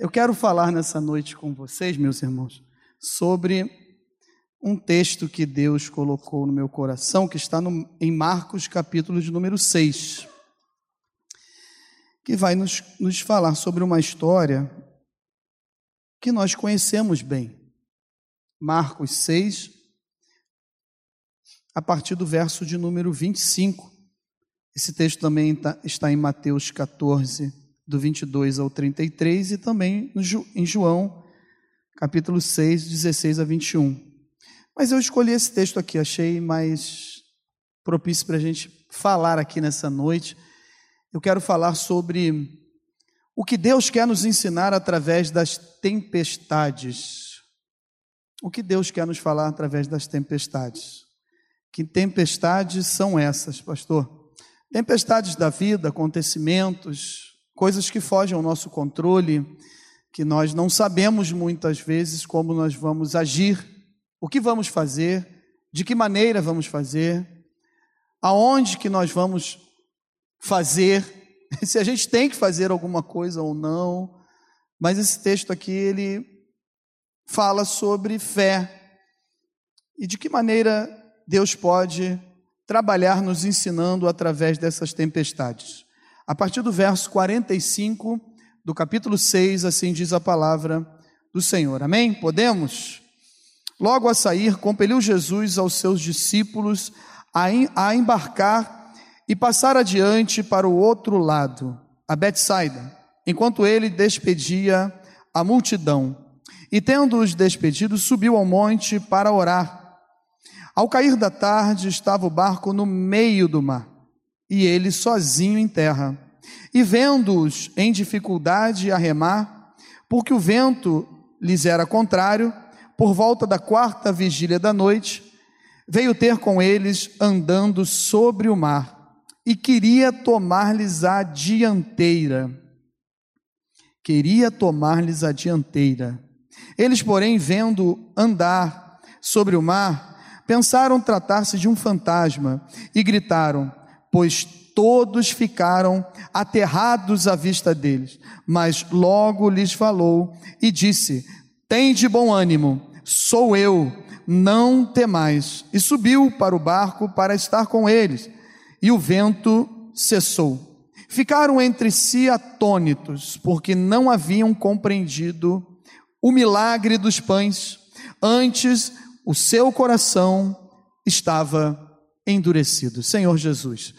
Eu quero falar nessa noite com vocês, meus irmãos, sobre um texto que Deus colocou no meu coração, que está no, em Marcos, capítulo de número 6, que vai nos, nos falar sobre uma história que nós conhecemos bem. Marcos 6, a partir do verso de número 25. Esse texto também tá, está em Mateus 14, do 22 ao 33, e também em João, capítulo 6, 16 a 21. Mas eu escolhi esse texto aqui, achei mais propício para a gente falar aqui nessa noite. Eu quero falar sobre o que Deus quer nos ensinar através das tempestades. O que Deus quer nos falar através das tempestades? Que tempestades são essas, pastor? Tempestades da vida, acontecimentos, coisas que fogem ao nosso controle, que nós não sabemos muitas vezes como nós vamos agir o que vamos fazer, de que maneira vamos fazer, aonde que nós vamos fazer, se a gente tem que fazer alguma coisa ou não. Mas esse texto aqui ele fala sobre fé e de que maneira Deus pode trabalhar nos ensinando através dessas tempestades. A partir do verso 45 do capítulo 6, assim diz a palavra do Senhor. Amém? Podemos? Logo a sair, compeliu Jesus aos seus discípulos a embarcar e passar adiante para o outro lado, a Betsaida, enquanto ele despedia a multidão. E tendo-os despedido, subiu ao monte para orar. Ao cair da tarde, estava o barco no meio do mar, e ele sozinho em terra. E vendo-os em dificuldade a remar, porque o vento lhes era contrário, por volta da quarta vigília da noite, veio ter com eles andando sobre o mar e queria tomar-lhes a dianteira. Queria tomar-lhes a dianteira. Eles, porém, vendo andar sobre o mar, pensaram tratar-se de um fantasma e gritaram, pois todos ficaram aterrados à vista deles. Mas logo lhes falou e disse: Tem de bom ânimo Sou eu, não temais. E subiu para o barco para estar com eles. E o vento cessou. Ficaram entre si atônitos, porque não haviam compreendido o milagre dos pães. Antes, o seu coração estava endurecido. Senhor Jesus,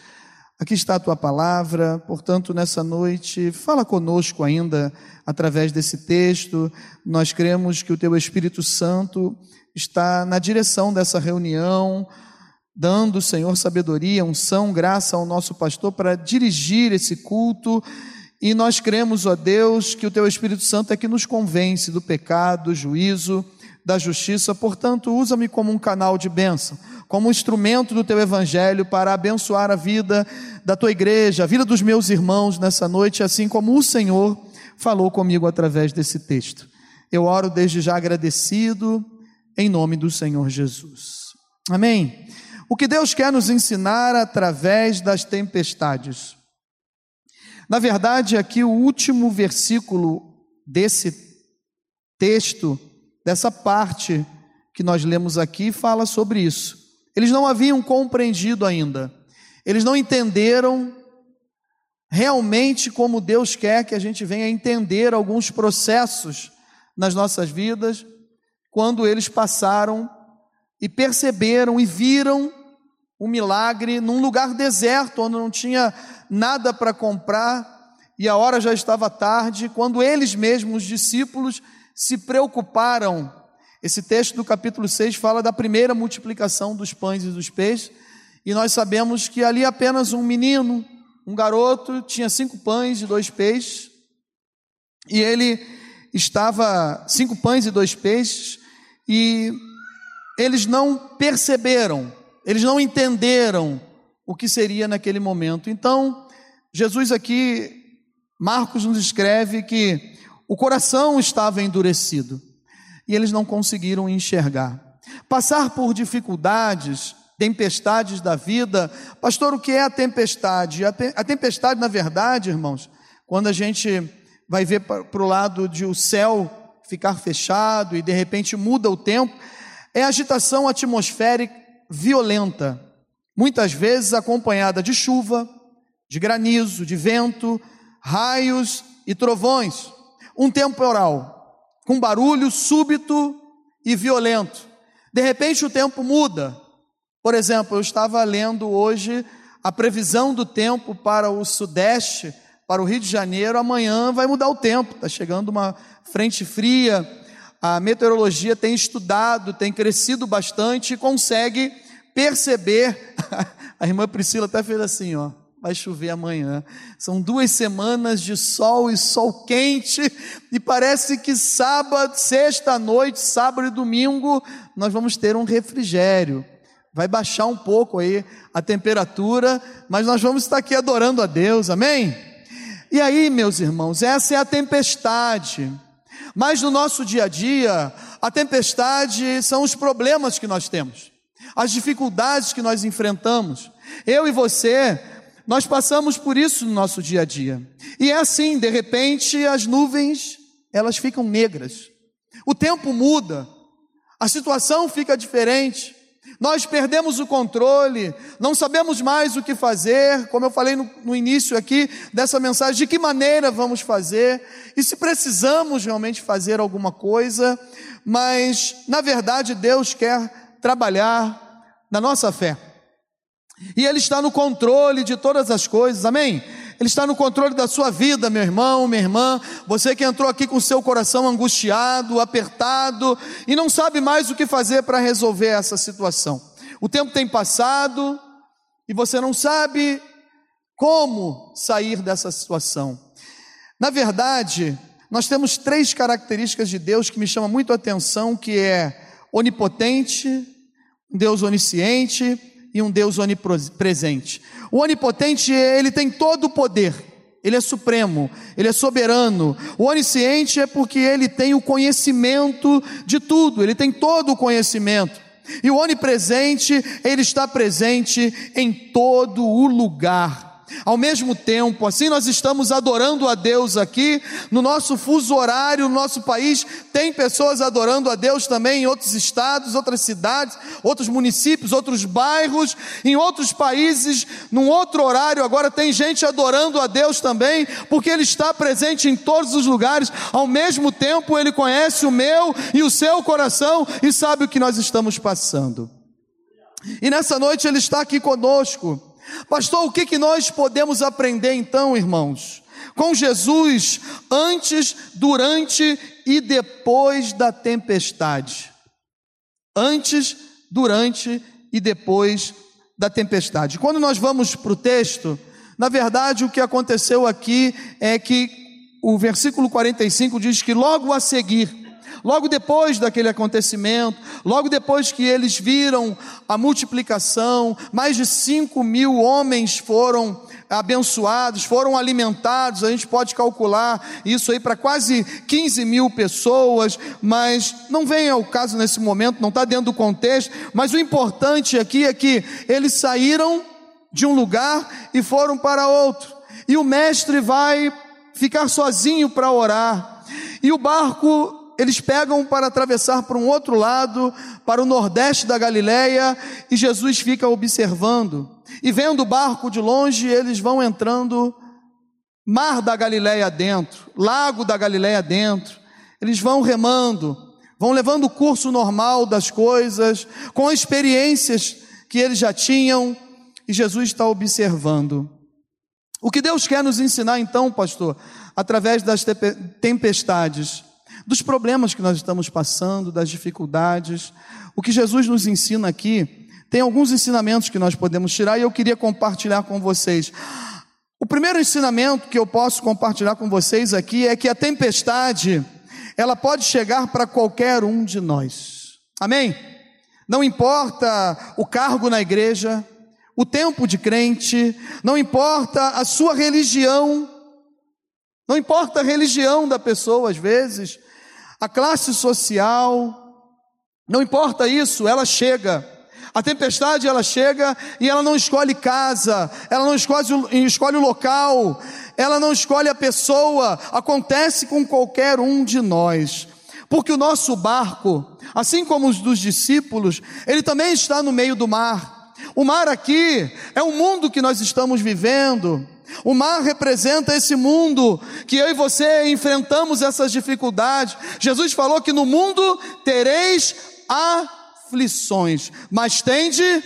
Aqui está a tua palavra, portanto, nessa noite, fala conosco ainda através desse texto. Nós cremos que o teu Espírito Santo está na direção dessa reunião, dando, Senhor, sabedoria, unção, graça ao nosso pastor para dirigir esse culto. E nós cremos, ó Deus, que o teu Espírito Santo é que nos convence do pecado, do juízo, da justiça. Portanto, usa-me como um canal de bênção como instrumento do teu evangelho para abençoar a vida da tua igreja, a vida dos meus irmãos nessa noite, assim como o Senhor falou comigo através desse texto. Eu oro desde já agradecido em nome do Senhor Jesus. Amém. O que Deus quer nos ensinar através das tempestades. Na verdade, aqui o último versículo desse texto, dessa parte que nós lemos aqui, fala sobre isso. Eles não haviam compreendido ainda, eles não entenderam realmente como Deus quer que a gente venha entender alguns processos nas nossas vidas, quando eles passaram e perceberam e viram um milagre num lugar deserto, onde não tinha nada para comprar, e a hora já estava tarde, quando eles mesmos, os discípulos, se preocuparam esse texto do capítulo 6 fala da primeira multiplicação dos pães e dos peixes, e nós sabemos que ali apenas um menino, um garoto, tinha cinco pães e dois peixes, e ele estava, cinco pães e dois peixes, e eles não perceberam, eles não entenderam o que seria naquele momento. Então, Jesus aqui, Marcos nos escreve que o coração estava endurecido e eles não conseguiram enxergar. Passar por dificuldades, tempestades da vida. Pastor, o que é a tempestade? A, te a tempestade, na verdade, irmãos, quando a gente vai ver para o lado de o céu ficar fechado e de repente muda o tempo, é agitação atmosférica violenta, muitas vezes acompanhada de chuva, de granizo, de vento, raios e trovões. Um temporal com barulho súbito e violento. De repente o tempo muda. Por exemplo, eu estava lendo hoje a previsão do tempo para o sudeste, para o Rio de Janeiro. Amanhã vai mudar o tempo, está chegando uma frente fria. A meteorologia tem estudado, tem crescido bastante e consegue perceber. A irmã Priscila até fez assim, ó vai chover amanhã. São duas semanas de sol e sol quente, e parece que sábado, sexta noite, sábado e domingo, nós vamos ter um refrigério. Vai baixar um pouco aí a temperatura, mas nós vamos estar aqui adorando a Deus, amém? E aí, meus irmãos, essa é a tempestade. Mas no nosso dia a dia, a tempestade são os problemas que nós temos, as dificuldades que nós enfrentamos. Eu e você nós passamos por isso no nosso dia a dia. E é assim, de repente, as nuvens, elas ficam negras. O tempo muda. A situação fica diferente. Nós perdemos o controle, não sabemos mais o que fazer, como eu falei no, no, início aqui dessa mensagem, de que maneira vamos fazer e se precisamos realmente fazer alguma coisa, mas na verdade Deus quer trabalhar na nossa fé. E Ele está no controle de todas as coisas, amém? Ele está no controle da sua vida, meu irmão, minha irmã. Você que entrou aqui com seu coração angustiado, apertado e não sabe mais o que fazer para resolver essa situação. O tempo tem passado e você não sabe como sair dessa situação. Na verdade, nós temos três características de Deus que me chamam muito a atenção, que é onipotente, Deus onisciente e um Deus onipresente. O onipotente, ele tem todo o poder, ele é supremo, ele é soberano. O onisciente é porque ele tem o conhecimento de tudo, ele tem todo o conhecimento. E o onipresente, ele está presente em todo o lugar. Ao mesmo tempo, assim nós estamos adorando a Deus aqui, no nosso fuso horário, no nosso país, tem pessoas adorando a Deus também em outros estados, outras cidades, outros municípios, outros bairros, em outros países, num outro horário, agora tem gente adorando a Deus também, porque Ele está presente em todos os lugares, ao mesmo tempo Ele conhece o meu e o seu coração e sabe o que nós estamos passando. E nessa noite Ele está aqui conosco Pastor, o que, que nós podemos aprender então, irmãos? Com Jesus antes, durante e depois da tempestade. Antes, durante e depois da tempestade. Quando nós vamos para o texto, na verdade o que aconteceu aqui é que o versículo 45 diz que logo a seguir, Logo depois daquele acontecimento, logo depois que eles viram a multiplicação, mais de 5 mil homens foram abençoados, foram alimentados, a gente pode calcular isso aí para quase 15 mil pessoas, mas não vem ao caso nesse momento, não está dentro do contexto, mas o importante aqui é que eles saíram de um lugar e foram para outro, e o mestre vai ficar sozinho para orar, e o barco eles pegam para atravessar para um outro lado, para o nordeste da Galileia, e Jesus fica observando. E vendo o barco de longe, eles vão entrando mar da Galileia dentro, lago da Galileia dentro. Eles vão remando, vão levando o curso normal das coisas, com experiências que eles já tinham, e Jesus está observando. O que Deus quer nos ensinar então, pastor, através das tempestades? Dos problemas que nós estamos passando, das dificuldades. O que Jesus nos ensina aqui, tem alguns ensinamentos que nós podemos tirar e eu queria compartilhar com vocês. O primeiro ensinamento que eu posso compartilhar com vocês aqui é que a tempestade, ela pode chegar para qualquer um de nós. Amém? Não importa o cargo na igreja, o tempo de crente, não importa a sua religião, não importa a religião da pessoa, às vezes, a classe social, não importa isso, ela chega. A tempestade ela chega e ela não escolhe casa, ela não escolhe, escolhe o local, ela não escolhe a pessoa, acontece com qualquer um de nós. Porque o nosso barco, assim como os dos discípulos, ele também está no meio do mar. O mar aqui é o mundo que nós estamos vivendo. O mar representa esse mundo que eu e você enfrentamos essas dificuldades. Jesus falou que no mundo tereis aflições, mas tende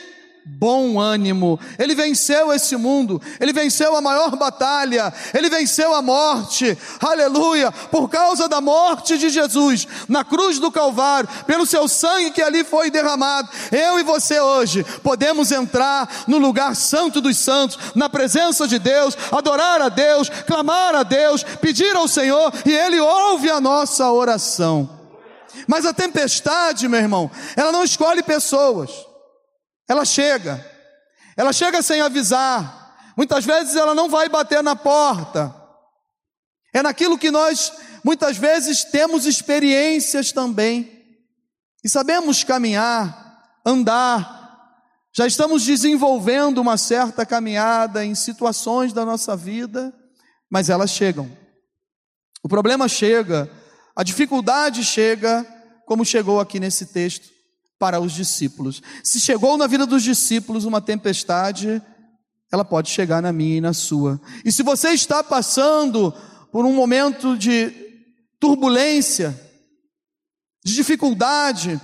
bom ânimo. Ele venceu esse mundo, ele venceu a maior batalha, ele venceu a morte. Aleluia! Por causa da morte de Jesus na cruz do Calvário, pelo seu sangue que ali foi derramado, eu e você hoje podemos entrar no lugar santo dos santos, na presença de Deus, adorar a Deus, clamar a Deus, pedir ao Senhor e ele ouve a nossa oração. Mas a tempestade, meu irmão, ela não escolhe pessoas. Ela chega, ela chega sem avisar. Muitas vezes ela não vai bater na porta. É naquilo que nós muitas vezes temos experiências também. E sabemos caminhar, andar. Já estamos desenvolvendo uma certa caminhada em situações da nossa vida, mas elas chegam. O problema chega, a dificuldade chega, como chegou aqui nesse texto para os discípulos. Se chegou na vida dos discípulos uma tempestade, ela pode chegar na minha e na sua. E se você está passando por um momento de turbulência, de dificuldade,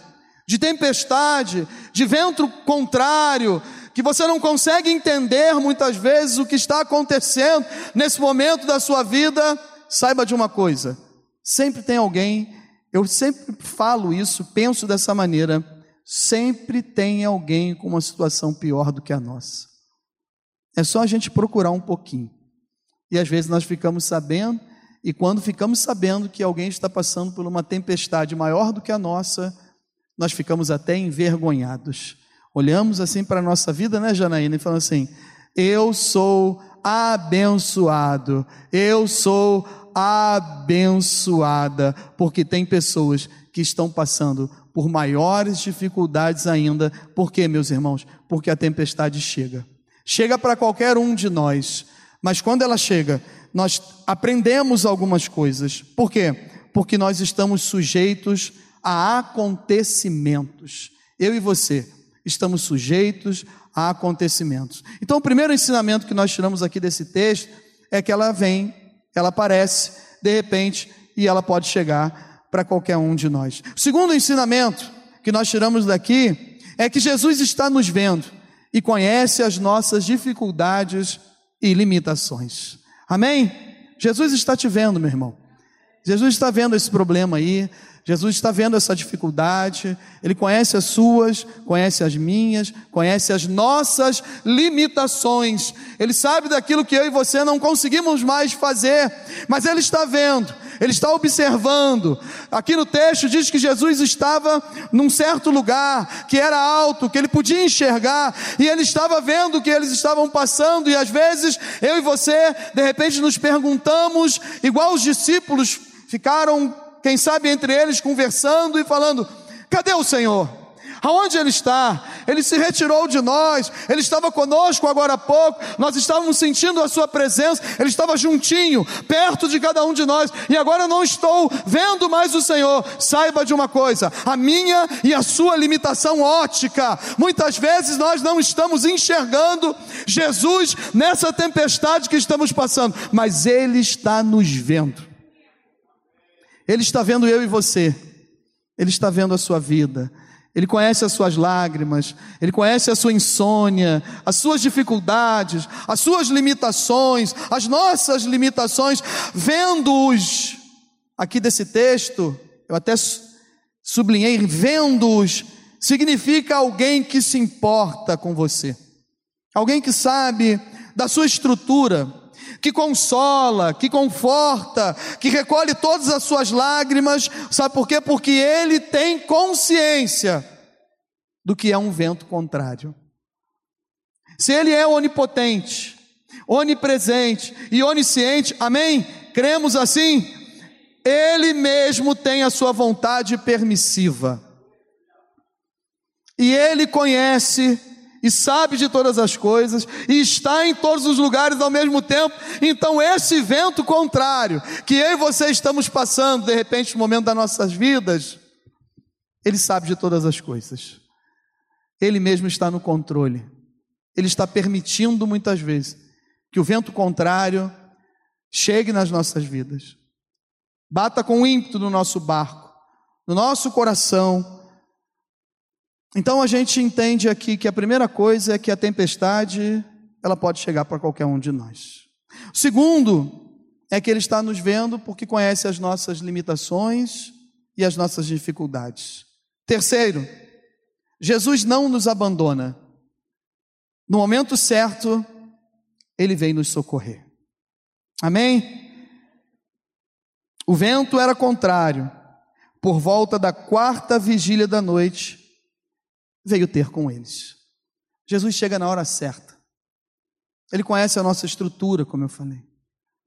de tempestade, de vento contrário, que você não consegue entender muitas vezes o que está acontecendo nesse momento da sua vida, saiba de uma coisa: sempre tem alguém, eu sempre falo isso, penso dessa maneira, sempre tem alguém com uma situação pior do que a nossa. É só a gente procurar um pouquinho. E às vezes nós ficamos sabendo, e quando ficamos sabendo que alguém está passando por uma tempestade maior do que a nossa, nós ficamos até envergonhados. Olhamos assim para a nossa vida, né, Janaína, e falamos assim: eu sou abençoado, eu sou abençoada, porque tem pessoas que estão passando por maiores dificuldades ainda. Por quê, meus irmãos? Porque a tempestade chega. Chega para qualquer um de nós, mas quando ela chega, nós aprendemos algumas coisas. Por quê? Porque nós estamos sujeitos a acontecimentos. Eu e você estamos sujeitos a acontecimentos. Então, o primeiro ensinamento que nós tiramos aqui desse texto é que ela vem, ela aparece, de repente, e ela pode chegar para qualquer um de nós. O segundo ensinamento que nós tiramos daqui é que Jesus está nos vendo e conhece as nossas dificuldades e limitações. Amém? Jesus está te vendo, meu irmão. Jesus está vendo esse problema aí. Jesus está vendo essa dificuldade, Ele conhece as suas, conhece as minhas, conhece as nossas limitações, Ele sabe daquilo que eu e você não conseguimos mais fazer, mas Ele está vendo, Ele está observando. Aqui no texto diz que Jesus estava num certo lugar, que era alto, que Ele podia enxergar, e Ele estava vendo o que eles estavam passando, e às vezes eu e você, de repente, nos perguntamos, igual os discípulos ficaram quem sabe entre eles conversando e falando: cadê o Senhor? Aonde ele está? Ele se retirou de nós, ele estava conosco agora há pouco, nós estávamos sentindo a sua presença, ele estava juntinho, perto de cada um de nós, e agora não estou vendo mais o Senhor. Saiba de uma coisa: a minha e a sua limitação ótica, muitas vezes nós não estamos enxergando Jesus nessa tempestade que estamos passando, mas ele está nos vendo. Ele está vendo eu e você. Ele está vendo a sua vida. Ele conhece as suas lágrimas, ele conhece a sua insônia, as suas dificuldades, as suas limitações, as nossas limitações, vendo-os. Aqui desse texto, eu até sublinhei, vendo-os, significa alguém que se importa com você, alguém que sabe da sua estrutura, que consola, que conforta, que recolhe todas as suas lágrimas. Sabe por quê? Porque ele tem consciência do que é um vento contrário. Se ele é onipotente, onipresente e onisciente, amém? Cremos assim? Ele mesmo tem a sua vontade permissiva. E ele conhece e sabe de todas as coisas e está em todos os lugares ao mesmo tempo. Então, esse vento contrário que eu e você estamos passando, de repente, no momento das nossas vidas, ele sabe de todas as coisas. Ele mesmo está no controle. Ele está permitindo muitas vezes que o vento contrário chegue nas nossas vidas. Bata com ímpeto no nosso barco, no nosso coração, então a gente entende aqui que a primeira coisa é que a tempestade, ela pode chegar para qualquer um de nós. O segundo é que ele está nos vendo porque conhece as nossas limitações e as nossas dificuldades. Terceiro, Jesus não nos abandona. No momento certo, ele vem nos socorrer. Amém? O vento era contrário. Por volta da quarta vigília da noite, veio ter com eles. Jesus chega na hora certa. Ele conhece a nossa estrutura, como eu falei.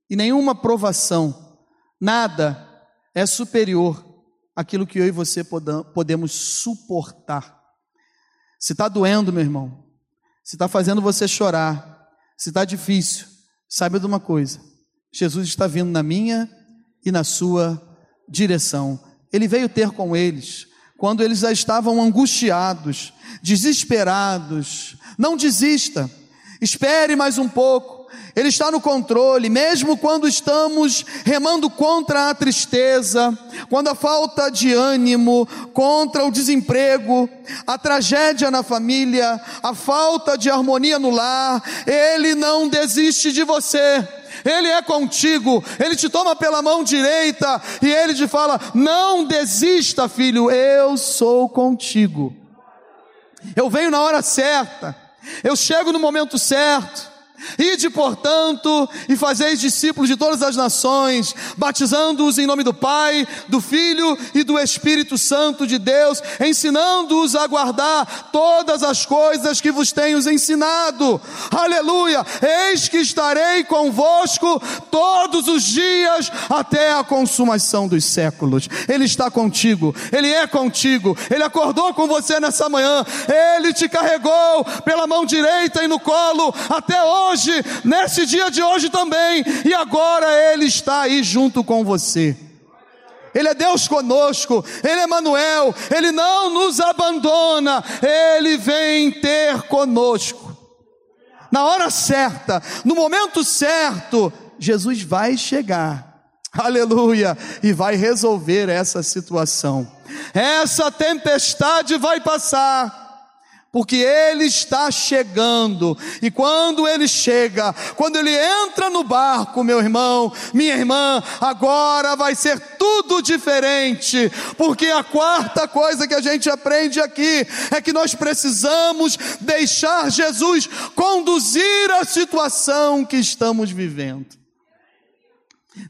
E nenhuma provação, nada é superior àquilo que eu e você podemos suportar. Se está doendo, meu irmão, se está fazendo você chorar, se está difícil, saiba de uma coisa: Jesus está vindo na minha e na sua direção. Ele veio ter com eles quando eles já estavam angustiados, desesperados. Não desista, espere mais um pouco. Ele está no controle, mesmo quando estamos remando contra a tristeza, quando a falta de ânimo, contra o desemprego, a tragédia na família, a falta de harmonia no lar, Ele não desiste de você. Ele é contigo, Ele te toma pela mão direita e Ele te fala: Não desista, filho, eu sou contigo. Eu venho na hora certa, eu chego no momento certo. Ide, portanto, e fazeis discípulos de todas as nações, batizando-os em nome do Pai, do Filho e do Espírito Santo de Deus, ensinando-os a guardar todas as coisas que vos tenho ensinado. Aleluia! Eis que estarei convosco todos os dias até a consumação dos séculos. Ele está contigo, ele é contigo, ele acordou com você nessa manhã, ele te carregou pela mão direita e no colo até hoje hoje, nesse dia de hoje também, e agora Ele está aí junto com você. Ele é Deus conosco, Ele é Manuel, Ele não nos abandona, Ele vem ter conosco. Na hora certa, no momento certo, Jesus vai chegar, aleluia, e vai resolver essa situação. Essa tempestade vai passar porque ele está chegando, e quando ele chega, quando ele entra no barco, meu irmão, minha irmã, agora vai ser tudo diferente, porque a quarta coisa que a gente aprende aqui é que nós precisamos deixar Jesus conduzir a situação que estamos vivendo.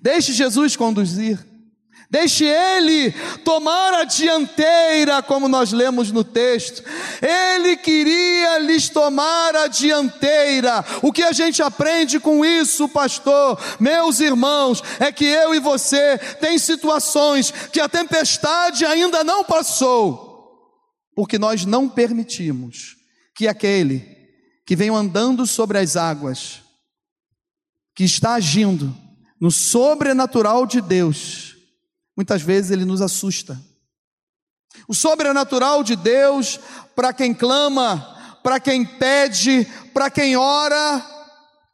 Deixe Jesus conduzir. Deixe Ele tomar a dianteira, como nós lemos no texto. Ele queria lhes tomar a dianteira. O que a gente aprende com isso, pastor, meus irmãos, é que eu e você tem situações que a tempestade ainda não passou, porque nós não permitimos que aquele que vem andando sobre as águas, que está agindo no sobrenatural de Deus, muitas vezes ele nos assusta. O sobrenatural de Deus, para quem clama, para quem pede, para quem ora,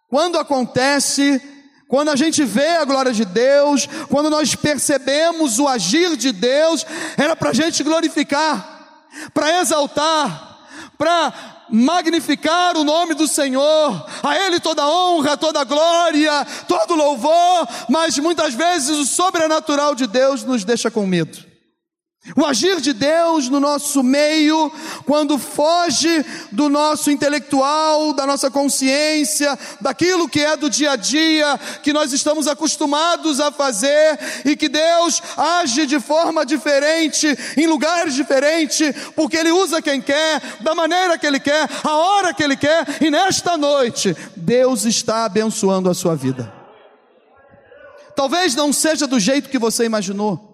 quando acontece, quando a gente vê a glória de Deus, quando nós percebemos o agir de Deus, era para a gente glorificar, para exaltar, para magnificar o nome do Senhor, a Ele toda honra, toda glória, todo louvor, mas muitas vezes o sobrenatural de Deus nos deixa com medo. O agir de Deus no nosso meio, quando foge do nosso intelectual, da nossa consciência, daquilo que é do dia a dia, que nós estamos acostumados a fazer, e que Deus age de forma diferente, em lugares diferentes, porque Ele usa quem quer, da maneira que Ele quer, a hora que Ele quer, e nesta noite, Deus está abençoando a sua vida. Talvez não seja do jeito que você imaginou.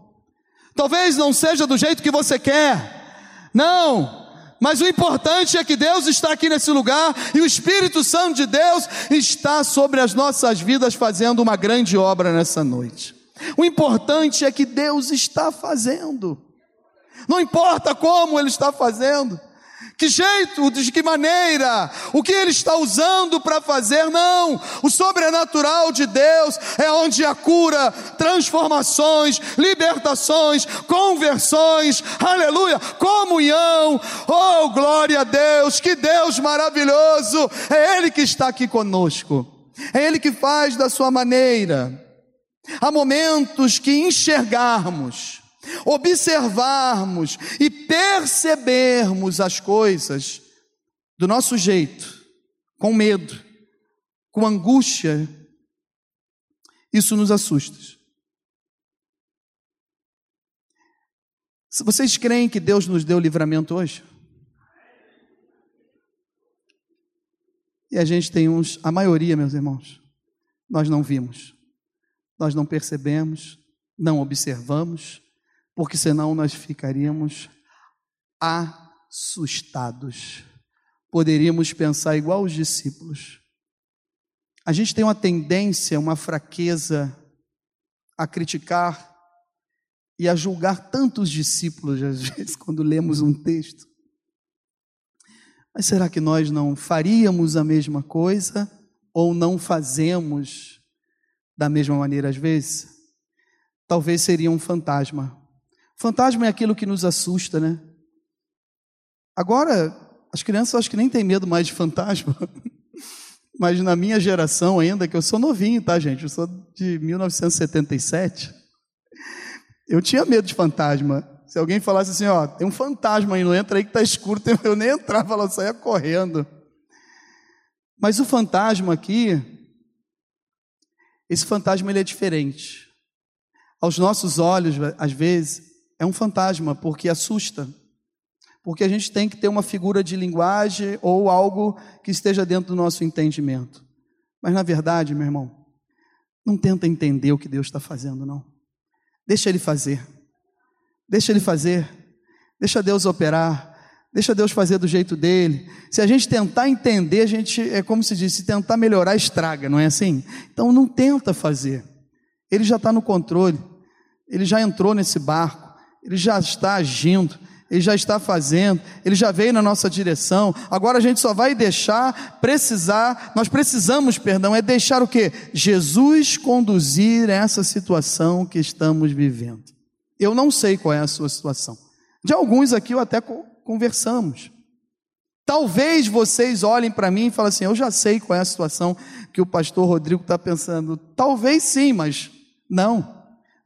Talvez não seja do jeito que você quer. Não, Mas o importante é que Deus está aqui nesse lugar e o Espírito Santo de Deus está sobre as nossas vidas fazendo uma grande obra nessa noite. O importante é que Deus está fazendo. Não importa como Ele está fazendo. Que jeito, de que maneira, o que ele está usando para fazer, não. O sobrenatural de Deus é onde a cura, transformações, libertações, conversões, aleluia, comunhão, oh glória a Deus, que Deus maravilhoso, é Ele que está aqui conosco, é Ele que faz da sua maneira. Há momentos que enxergarmos, observarmos e percebermos as coisas do nosso jeito, com medo, com angústia, isso nos assusta. Vocês creem que Deus nos deu livramento hoje? E a gente tem uns, a maioria, meus irmãos, nós não vimos, nós não percebemos, não observamos, porque senão nós ficaríamos assustados. Poderíamos pensar igual os discípulos. A gente tem uma tendência, uma fraqueza a criticar e a julgar tantos discípulos, às vezes, quando lemos um texto. Mas será que nós não faríamos a mesma coisa ou não fazemos da mesma maneira às vezes? Talvez seria um fantasma Fantasma é aquilo que nos assusta, né? Agora, as crianças acho que nem têm medo mais de fantasma. Mas na minha geração ainda, que eu sou novinho, tá, gente? Eu sou de 1977. Eu tinha medo de fantasma. Se alguém falasse assim, ó, tem um fantasma aí, não entra aí que tá escuro, eu nem entrava, ela saía correndo. Mas o fantasma aqui, esse fantasma ele é diferente. Aos nossos olhos, às vezes, é um fantasma, porque assusta. Porque a gente tem que ter uma figura de linguagem ou algo que esteja dentro do nosso entendimento. Mas na verdade, meu irmão, não tenta entender o que Deus está fazendo, não. Deixa Ele fazer. Deixa Ele fazer. Deixa Deus operar. Deixa Deus fazer do jeito dele. Se a gente tentar entender, a gente, é como se diz, se tentar melhorar, estraga, não é assim? Então não tenta fazer. Ele já está no controle. Ele já entrou nesse barco. Ele já está agindo, Ele já está fazendo, Ele já veio na nossa direção. Agora a gente só vai deixar, precisar, nós precisamos, perdão, é deixar o que? Jesus conduzir essa situação que estamos vivendo. Eu não sei qual é a sua situação. De alguns aqui eu até conversamos. Talvez vocês olhem para mim e falem assim: eu já sei qual é a situação que o pastor Rodrigo está pensando. Talvez sim, mas não.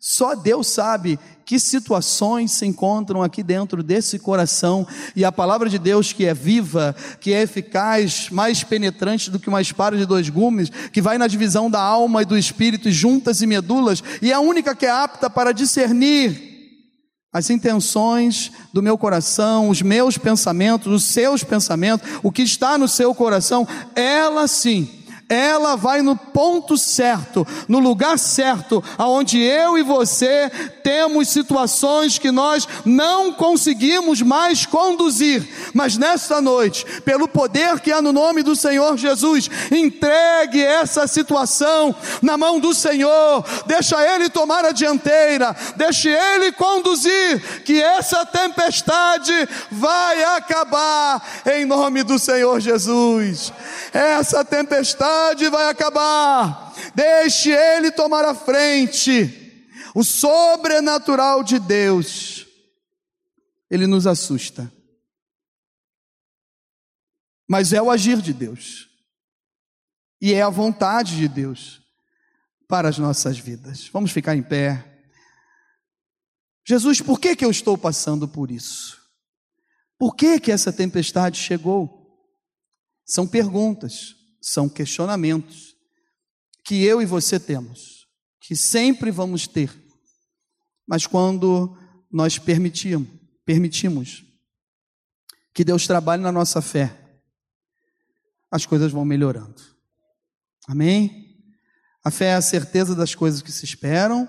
Só Deus sabe que situações se encontram aqui dentro desse coração e a palavra de Deus que é viva, que é eficaz, mais penetrante do que uma espada de dois gumes, que vai na divisão da alma e do espírito, juntas e medulas, e é a única que é apta para discernir as intenções do meu coração, os meus pensamentos, os seus pensamentos, o que está no seu coração, ela sim ela vai no ponto certo, no lugar certo, aonde eu e você temos situações que nós não conseguimos mais conduzir, mas nesta noite, pelo poder que há no nome do Senhor Jesus, entregue essa situação na mão do Senhor, deixa Ele tomar a dianteira, deixe Ele conduzir, que essa tempestade vai acabar em nome do Senhor Jesus. Essa tempestade tempestade vai acabar. Deixe Ele tomar a frente. O sobrenatural de Deus, Ele nos assusta. Mas é o agir de Deus. E é a vontade de Deus para as nossas vidas. Vamos ficar em pé. Jesus, por que, que eu estou passando por isso? Por que, que essa tempestade chegou? São perguntas são questionamentos que eu e você temos, que sempre vamos ter. Mas quando nós permitimos, permitimos que Deus trabalhe na nossa fé, as coisas vão melhorando. Amém? A fé é a certeza das coisas que se esperam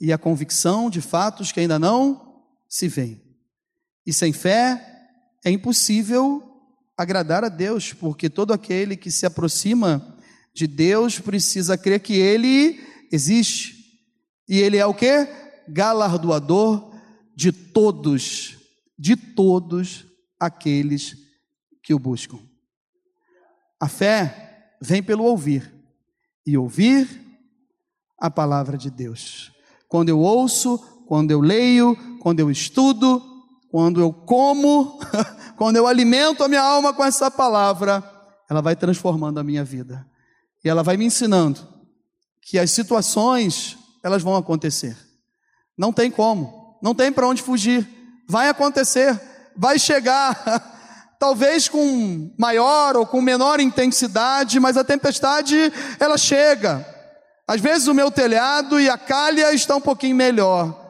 e a convicção de fatos que ainda não se veem. E sem fé é impossível agradar a Deus, porque todo aquele que se aproxima de Deus precisa crer que Ele existe. E Ele é o que? Galardoador de todos, de todos aqueles que o buscam. A fé vem pelo ouvir, e ouvir a palavra de Deus. Quando eu ouço, quando eu leio, quando eu estudo, quando eu como, quando eu alimento a minha alma com essa palavra, ela vai transformando a minha vida. E ela vai me ensinando que as situações, elas vão acontecer. Não tem como, não tem para onde fugir. Vai acontecer, vai chegar, talvez com maior ou com menor intensidade, mas a tempestade, ela chega. Às vezes o meu telhado e a calha está um pouquinho melhor.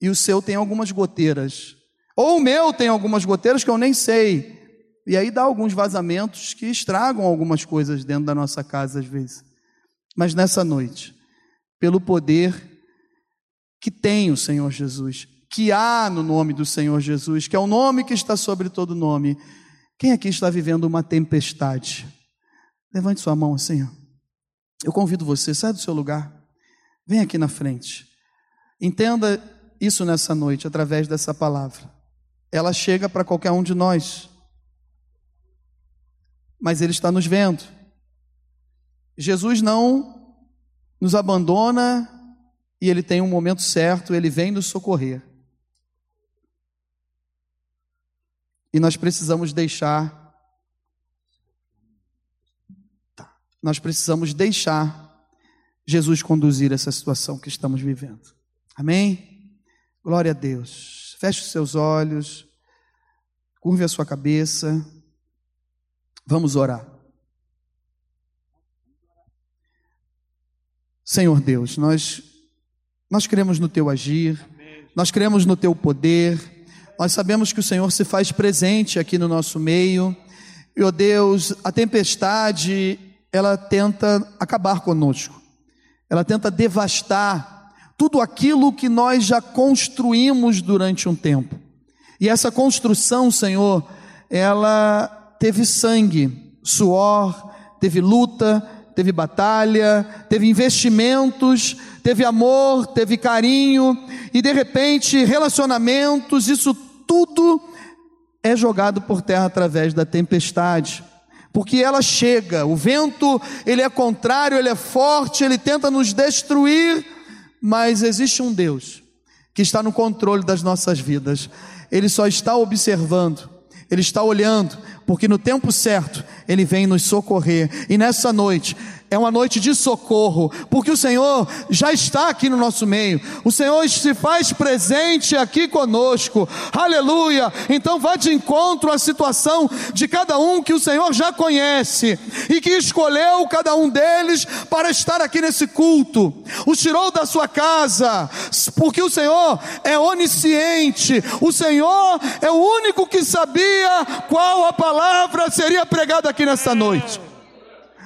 E o seu tem algumas goteiras. Ou o meu tem algumas goteiras que eu nem sei. E aí dá alguns vazamentos que estragam algumas coisas dentro da nossa casa às vezes. Mas nessa noite, pelo poder que tem o Senhor Jesus, que há no nome do Senhor Jesus, que é o nome que está sobre todo nome, quem aqui está vivendo uma tempestade? Levante sua mão assim. Eu convido você, sai do seu lugar, vem aqui na frente. Entenda isso nessa noite através dessa palavra. Ela chega para qualquer um de nós mas Ele está nos vendo. Jesus não nos abandona e Ele tem um momento certo, Ele vem nos socorrer. E nós precisamos deixar. Tá, nós precisamos deixar Jesus conduzir essa situação que estamos vivendo. Amém? Glória a Deus. Feche os seus olhos, curve a sua cabeça. Vamos orar. Senhor Deus, nós nós cremos no teu agir, nós cremos no teu poder. Nós sabemos que o Senhor se faz presente aqui no nosso meio. E, ó Deus, a tempestade, ela tenta acabar conosco. Ela tenta devastar tudo aquilo que nós já construímos durante um tempo. E essa construção, Senhor, ela teve sangue, suor, teve luta, teve batalha, teve investimentos, teve amor, teve carinho, e de repente relacionamentos, isso tudo é jogado por terra através da tempestade. Porque ela chega, o vento, ele é contrário, ele é forte, ele tenta nos destruir, mas existe um Deus que está no controle das nossas vidas. Ele só está observando, ele está olhando, porque no tempo certo Ele vem nos socorrer. E nessa noite é uma noite de socorro, porque o Senhor já está aqui no nosso meio, o Senhor se faz presente aqui conosco, aleluia. Então, vá de encontro à situação de cada um que o Senhor já conhece e que escolheu cada um deles para estar aqui nesse culto, os tirou da sua casa, porque o Senhor é onisciente, o Senhor é o único que sabia qual a palavra seria pregada aqui nessa noite.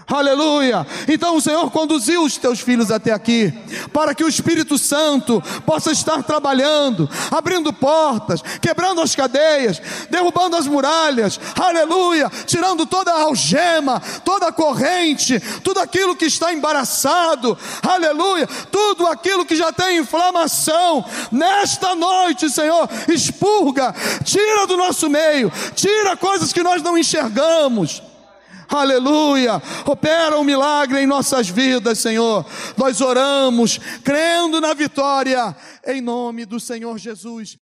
Aleluia. Então o Senhor conduziu os teus filhos até aqui, para que o Espírito Santo possa estar trabalhando, abrindo portas, quebrando as cadeias, derrubando as muralhas. Aleluia. Tirando toda a algema, toda a corrente, tudo aquilo que está embaraçado. Aleluia. Tudo aquilo que já tem inflamação. Nesta noite, Senhor, expurga, tira do nosso meio, tira coisas que nós não enxergamos aleluia, opera um milagre em nossas vidas, Senhor. Nós oramos, crendo na vitória, em nome do Senhor Jesus.